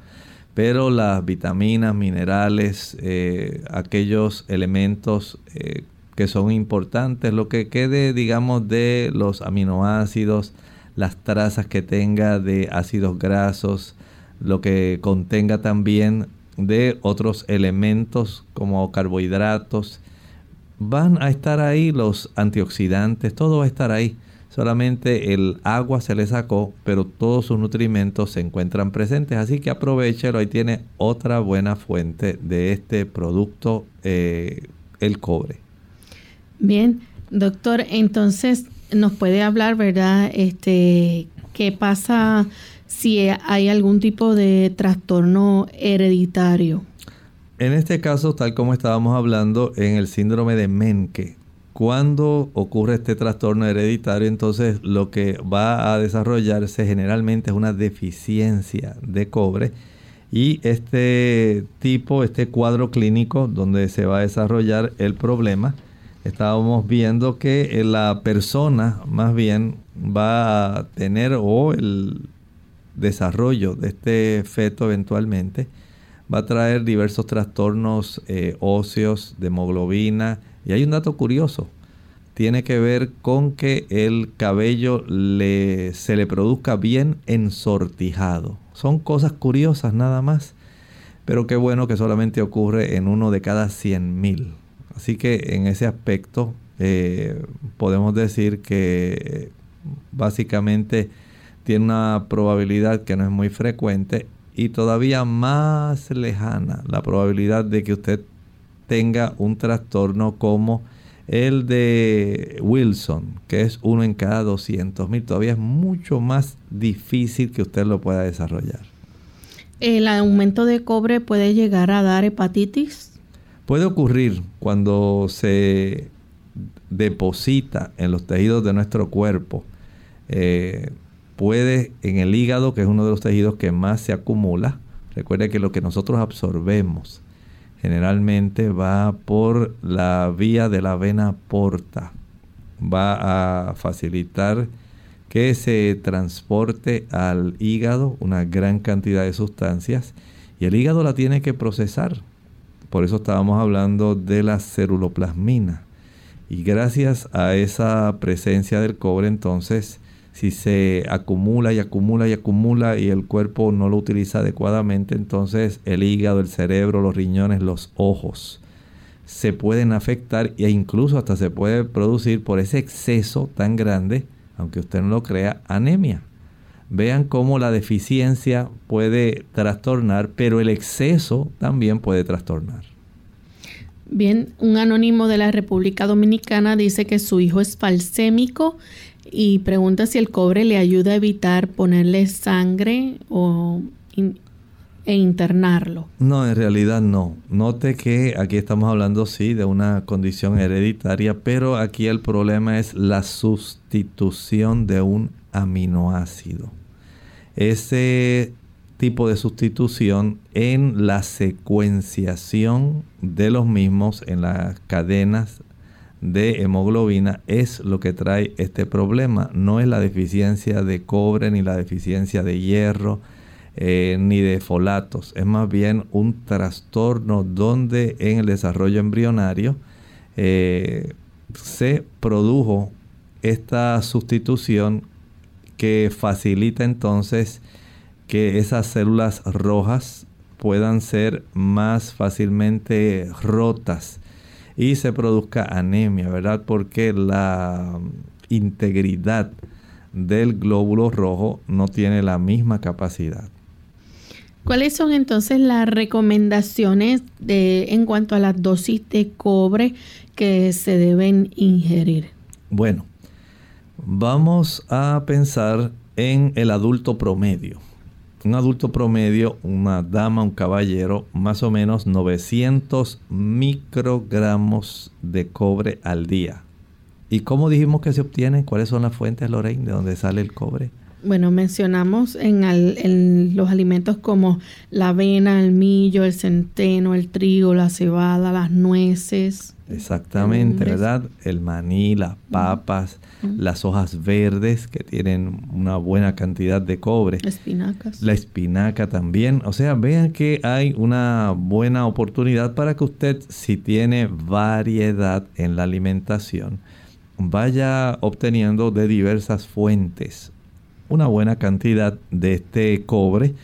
Pero las vitaminas, minerales, eh, aquellos elementos eh, que son importantes, lo que quede, digamos, de los aminoácidos, las trazas que tenga de ácidos grasos, lo que contenga también de otros elementos como carbohidratos, van a estar ahí los antioxidantes, todo va a estar ahí. Solamente el agua se le sacó, pero todos sus nutrimentos se encuentran presentes. Así que aprovechelo, ahí tiene otra buena fuente de este producto, eh, el cobre. Bien, doctor, entonces nos puede hablar, ¿verdad? Este, ¿qué pasa si hay algún tipo de trastorno hereditario? En este caso, tal como estábamos hablando, en el síndrome de Menke, cuando ocurre este trastorno hereditario, entonces lo que va a desarrollarse generalmente es una deficiencia de cobre y este tipo, este cuadro clínico donde se va a desarrollar el problema, estábamos viendo que la persona más bien va a tener o el desarrollo de este feto eventualmente va a traer diversos trastornos eh, óseos de hemoglobina y hay un dato curioso tiene que ver con que el cabello le, se le produzca bien ensortijado. Son cosas curiosas nada más, pero qué bueno que solamente ocurre en uno de cada 100 mil. Así que en ese aspecto eh, podemos decir que básicamente tiene una probabilidad que no es muy frecuente y todavía más lejana la probabilidad de que usted tenga un trastorno como el de Wilson, que es uno en cada 200 mil. Todavía es mucho más difícil que usted lo pueda desarrollar. ¿El aumento de cobre puede llegar a dar hepatitis? Puede ocurrir cuando se deposita en los tejidos de nuestro cuerpo. Eh, puede en el hígado, que es uno de los tejidos que más se acumula. Recuerde que lo que nosotros absorbemos generalmente va por la vía de la vena porta. Va a facilitar que se transporte al hígado una gran cantidad de sustancias y el hígado la tiene que procesar por eso estábamos hablando de la ceruloplasmina. Y gracias a esa presencia del cobre, entonces, si se acumula y acumula y acumula y el cuerpo no lo utiliza adecuadamente, entonces el hígado, el cerebro, los riñones, los ojos se pueden afectar e incluso hasta se puede producir por ese exceso tan grande, aunque usted no lo crea, anemia. Vean cómo la deficiencia puede trastornar, pero el exceso también puede trastornar. Bien, un anónimo de la República Dominicana dice que su hijo es falsémico y pregunta si el cobre le ayuda a evitar ponerle sangre o e internarlo. No, en realidad no. Note que aquí estamos hablando sí de una condición hereditaria, pero aquí el problema es la sustitución de un aminoácido. Ese tipo de sustitución en la secuenciación de los mismos en las cadenas de hemoglobina es lo que trae este problema. No es la deficiencia de cobre ni la deficiencia de hierro eh, ni de folatos. Es más bien un trastorno donde en el desarrollo embrionario eh, se produjo esta sustitución que facilita entonces que esas células rojas puedan ser más fácilmente rotas y se produzca anemia, ¿verdad? Porque la integridad del glóbulo rojo no tiene la misma capacidad. ¿Cuáles son entonces las recomendaciones de, en cuanto a las dosis de cobre que se deben ingerir? Bueno, Vamos a pensar en el adulto promedio. Un adulto promedio, una dama, un caballero, más o menos 900 microgramos de cobre al día. ¿Y cómo dijimos que se obtiene? ¿Cuáles son las fuentes, Lorraine, de donde sale el cobre? Bueno, mencionamos en, los alimentos como la avena, el millo, el centeno, el trigo, la cebada, las nueces. Exactamente, ¿verdad? El maní, las papas, las hojas verdes que tienen una buena cantidad de cobre. Espinacas. La espinaca también. O sea, vean que hay una buena oportunidad para que usted, si tiene variedad en la alimentación, vaya obteniendo de diversas fuentes una buena cantidad de este cobre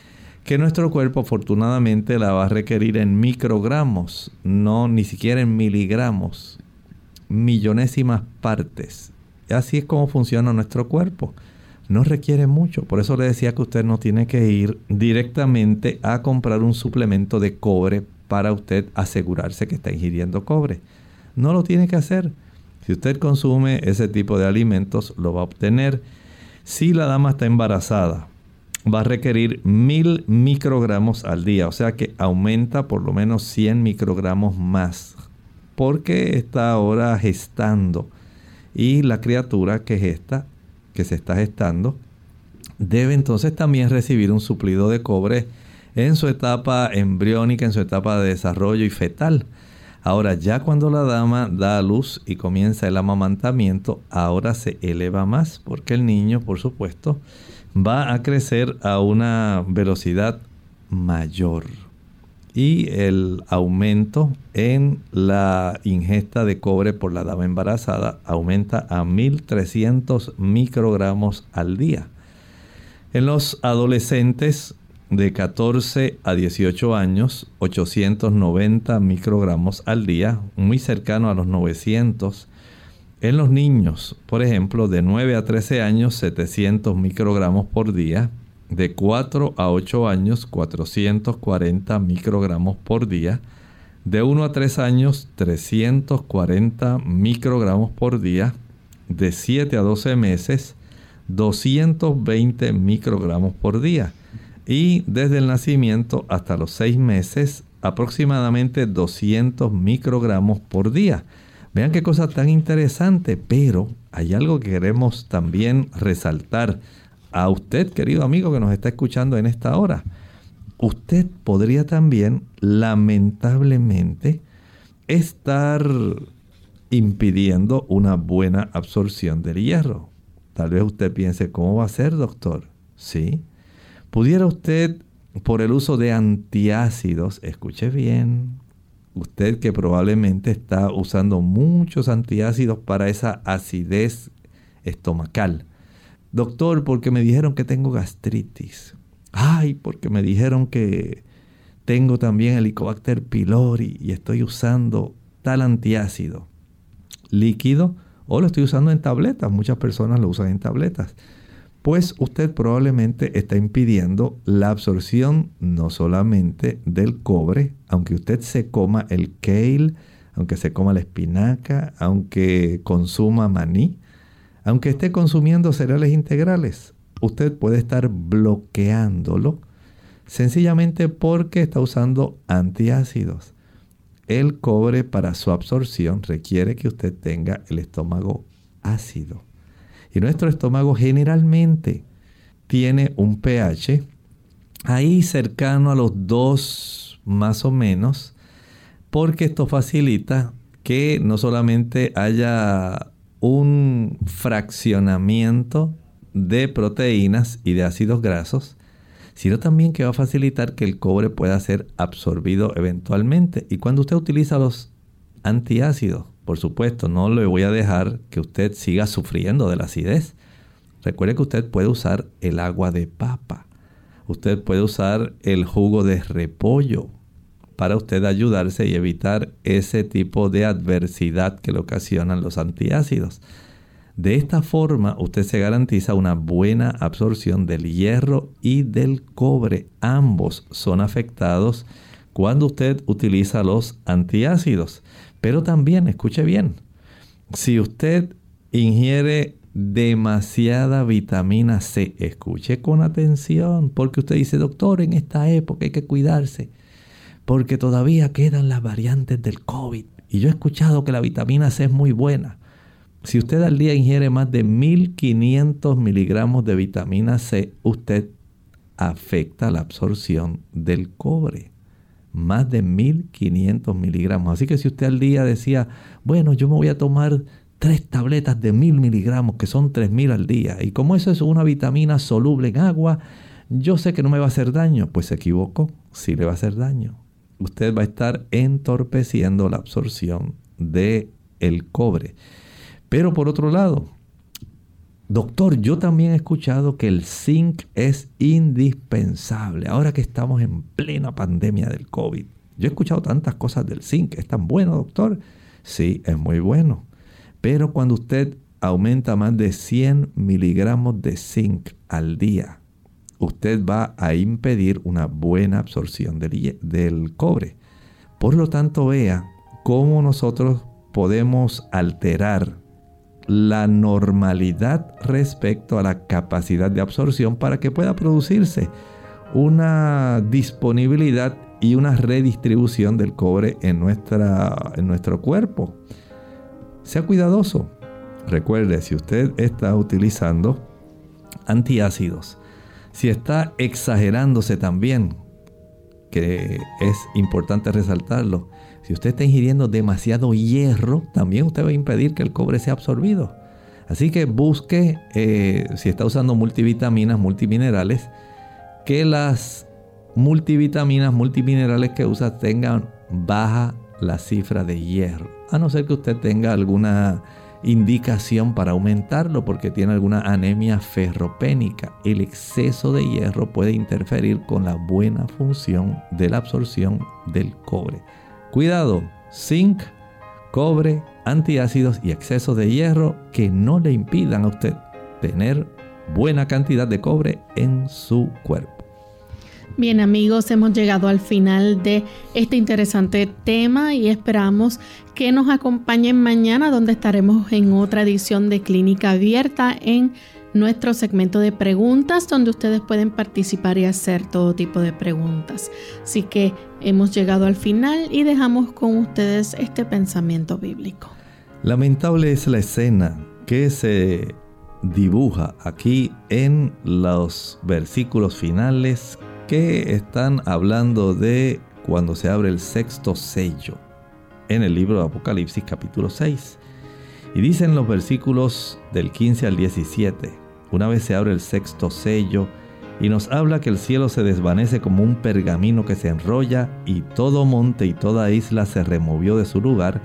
que nuestro cuerpo afortunadamente la va a requerir en microgramos, no ni siquiera en miligramos, millonésimas partes. Así es como funciona nuestro cuerpo. No requiere mucho, por eso le decía que usted no tiene que ir directamente a comprar un suplemento de cobre para usted asegurarse que está ingiriendo cobre. No lo tiene que hacer. Si usted consume ese tipo de alimentos, lo va a obtener. Si la dama está embarazada, va a requerir mil microgramos al día, o sea que aumenta por lo menos 100 microgramos más, porque está ahora gestando y la criatura que gesta, que se está gestando, debe entonces también recibir un suplido de cobre en su etapa embriónica, en su etapa de desarrollo y fetal. Ahora, ya cuando la dama da a luz y comienza el amamantamiento, ahora se eleva más, porque el niño, por supuesto, va a crecer a una velocidad mayor. Y el aumento en la ingesta de cobre por la dama embarazada aumenta a 1300 microgramos al día. En los adolescentes de 14 a 18 años, 890 microgramos al día, muy cercano a los 900 en los niños, por ejemplo, de 9 a 13 años, 700 microgramos por día. De 4 a 8 años, 440 microgramos por día. De 1 a 3 años, 340 microgramos por día. De 7 a 12 meses, 220 microgramos por día. Y desde el nacimiento hasta los 6 meses, aproximadamente 200 microgramos por día. Vean qué cosa tan interesante, pero hay algo que queremos también resaltar a usted, querido amigo que nos está escuchando en esta hora. Usted podría también, lamentablemente, estar impidiendo una buena absorción del hierro. Tal vez usted piense, ¿cómo va a ser, doctor? Sí. ¿Pudiera usted, por el uso de antiácidos, escuche bien, usted que probablemente está usando muchos antiácidos para esa acidez estomacal. Doctor, porque me dijeron que tengo gastritis. Ay, porque me dijeron que tengo también Helicobacter pylori y estoy usando tal antiácido líquido o lo estoy usando en tabletas. Muchas personas lo usan en tabletas pues usted probablemente está impidiendo la absorción no solamente del cobre, aunque usted se coma el kale, aunque se coma la espinaca, aunque consuma maní, aunque esté consumiendo cereales integrales, usted puede estar bloqueándolo sencillamente porque está usando antiácidos. El cobre para su absorción requiere que usted tenga el estómago ácido. Y nuestro estómago generalmente tiene un pH ahí cercano a los 2 más o menos, porque esto facilita que no solamente haya un fraccionamiento de proteínas y de ácidos grasos, sino también que va a facilitar que el cobre pueda ser absorbido eventualmente. Y cuando usted utiliza los antiácidos, por supuesto, no le voy a dejar que usted siga sufriendo de la acidez. Recuerde que usted puede usar el agua de papa. Usted puede usar el jugo de repollo para usted ayudarse y evitar ese tipo de adversidad que le ocasionan los antiácidos. De esta forma usted se garantiza una buena absorción del hierro y del cobre. Ambos son afectados cuando usted utiliza los antiácidos. Pero también, escuche bien, si usted ingiere demasiada vitamina C, escuche con atención, porque usted dice, doctor, en esta época hay que cuidarse, porque todavía quedan las variantes del COVID. Y yo he escuchado que la vitamina C es muy buena. Si usted al día ingiere más de 1500 miligramos de vitamina C, usted afecta la absorción del cobre. Más de 1500 miligramos. Así que si usted al día decía, bueno, yo me voy a tomar tres tabletas de 1000 miligramos, que son 3000 al día, y como eso es una vitamina soluble en agua, yo sé que no me va a hacer daño. Pues se equivocó, sí le va a hacer daño. Usted va a estar entorpeciendo la absorción del el cobre. Pero por otro lado, doctor, yo también he escuchado que el zinc es indispensable. Ahora que estamos en plena pandemia del COVID. Yo he escuchado tantas cosas del zinc. ¿Es tan bueno, doctor? Sí, es muy bueno. Pero cuando usted aumenta más de 100 miligramos de zinc al día, usted va a impedir una buena absorción del, del cobre. Por lo tanto, vea cómo nosotros podemos alterar la normalidad respecto a la capacidad de absorción para que pueda producirse una disponibilidad y una redistribución del cobre en, nuestra, en nuestro cuerpo. Sea cuidadoso. Recuerde, si usted está utilizando antiácidos, si está exagerándose también, que es importante resaltarlo, si usted está ingiriendo demasiado hierro, también usted va a impedir que el cobre sea absorbido. Así que busque, eh, si está usando multivitaminas, multiminerales, que las multivitaminas, multiminerales que usa tengan baja la cifra de hierro. A no ser que usted tenga alguna indicación para aumentarlo porque tiene alguna anemia ferropénica. El exceso de hierro puede interferir con la buena función de la absorción del cobre. Cuidado, zinc, cobre, antiácidos y exceso de hierro que no le impidan a usted tener buena cantidad de cobre en su cuerpo. Bien amigos, hemos llegado al final de este interesante tema y esperamos que nos acompañen mañana donde estaremos en otra edición de Clínica Abierta en nuestro segmento de preguntas donde ustedes pueden participar y hacer todo tipo de preguntas. Así que hemos llegado al final y dejamos con ustedes este pensamiento bíblico. Lamentable es la escena que se dibuja aquí en los versículos finales que están hablando de cuando se abre el sexto sello en el libro de Apocalipsis capítulo 6. Y dicen los versículos del 15 al 17, una vez se abre el sexto sello y nos habla que el cielo se desvanece como un pergamino que se enrolla y todo monte y toda isla se removió de su lugar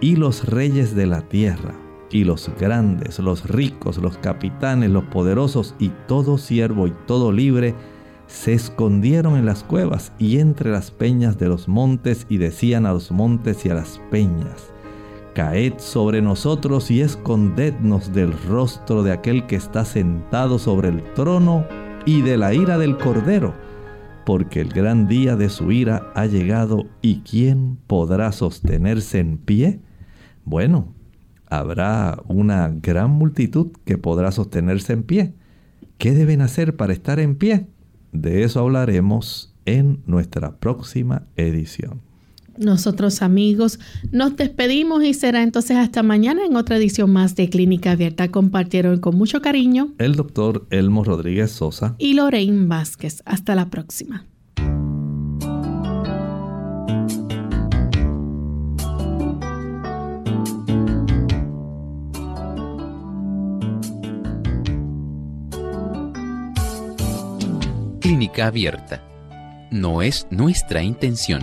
y los reyes de la tierra y los grandes, los ricos, los capitanes, los poderosos y todo siervo y todo libre se escondieron en las cuevas y entre las peñas de los montes y decían a los montes y a las peñas, Caed sobre nosotros y escondednos del rostro de aquel que está sentado sobre el trono y de la ira del Cordero, porque el gran día de su ira ha llegado y ¿quién podrá sostenerse en pie? Bueno, habrá una gran multitud que podrá sostenerse en pie. ¿Qué deben hacer para estar en pie? De eso hablaremos en nuestra próxima edición. Nosotros amigos nos despedimos y será entonces hasta mañana en otra edición más de Clínica Abierta. Compartieron con mucho cariño el doctor Elmo Rodríguez Sosa y Lorraine Vázquez. Hasta la próxima. Clínica Abierta. No es nuestra intención